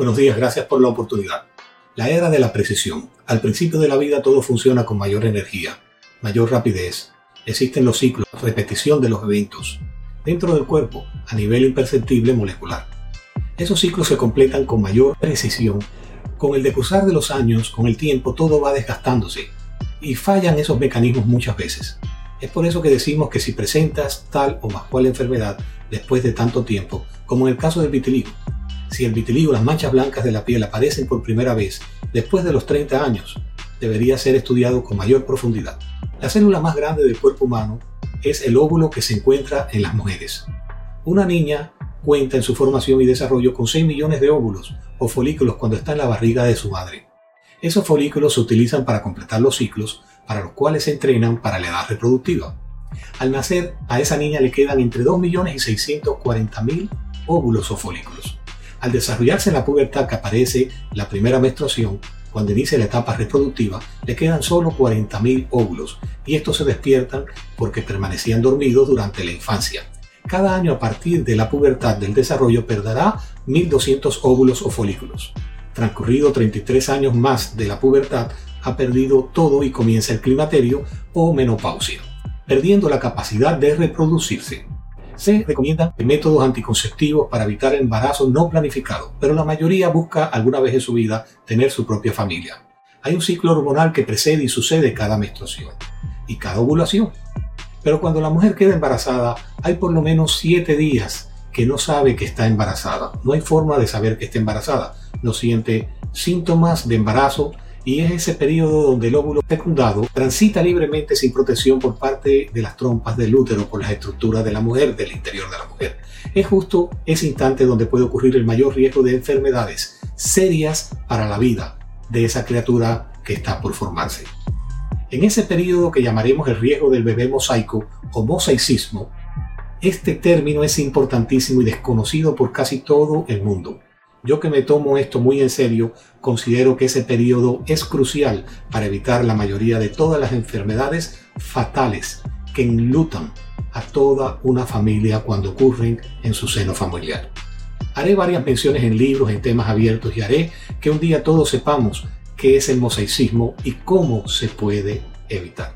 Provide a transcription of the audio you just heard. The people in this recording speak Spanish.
Buenos días, gracias por la oportunidad. La era de la precisión. Al principio de la vida todo funciona con mayor energía, mayor rapidez. Existen los ciclos, repetición de los eventos. Dentro del cuerpo, a nivel imperceptible molecular. Esos ciclos se completan con mayor precisión. Con el decusar de los años, con el tiempo, todo va desgastándose. Y fallan esos mecanismos muchas veces. Es por eso que decimos que si presentas tal o más cual enfermedad después de tanto tiempo, como en el caso del vitiligo, si el vitiligo, las manchas blancas de la piel aparecen por primera vez después de los 30 años, debería ser estudiado con mayor profundidad. La célula más grande del cuerpo humano es el óvulo que se encuentra en las mujeres. Una niña cuenta en su formación y desarrollo con 6 millones de óvulos o folículos cuando está en la barriga de su madre. Esos folículos se utilizan para completar los ciclos para los cuales se entrenan para la edad reproductiva. Al nacer, a esa niña le quedan entre 2 millones y 640 mil óvulos o folículos. Al desarrollarse la pubertad que aparece la primera menstruación, cuando inicia la etapa reproductiva, le quedan solo 40.000 óvulos y estos se despiertan porque permanecían dormidos durante la infancia. Cada año a partir de la pubertad del desarrollo perderá 1.200 óvulos o folículos. Transcurrido 33 años más de la pubertad, ha perdido todo y comienza el climaterio o menopausia, perdiendo la capacidad de reproducirse. Se recomiendan métodos anticonceptivos para evitar el embarazo no planificado, pero la mayoría busca alguna vez en su vida tener su propia familia. Hay un ciclo hormonal que precede y sucede cada menstruación y cada ovulación. Pero cuando la mujer queda embarazada, hay por lo menos 7 días que no sabe que está embarazada. No hay forma de saber que está embarazada. No siente síntomas de embarazo y es ese periodo donde el óvulo fecundado transita libremente sin protección por parte de las trompas del útero por las estructuras de la mujer, del interior de la mujer. Es justo ese instante donde puede ocurrir el mayor riesgo de enfermedades serias para la vida de esa criatura que está por formarse. En ese periodo que llamaremos el riesgo del bebé mosaico o mosaicismo, este término es importantísimo y desconocido por casi todo el mundo. Yo que me tomo esto muy en serio, considero que ese periodo es crucial para evitar la mayoría de todas las enfermedades fatales que enlutan a toda una familia cuando ocurren en su seno familiar. Haré varias menciones en libros, en temas abiertos y haré que un día todos sepamos qué es el mosaicismo y cómo se puede evitar.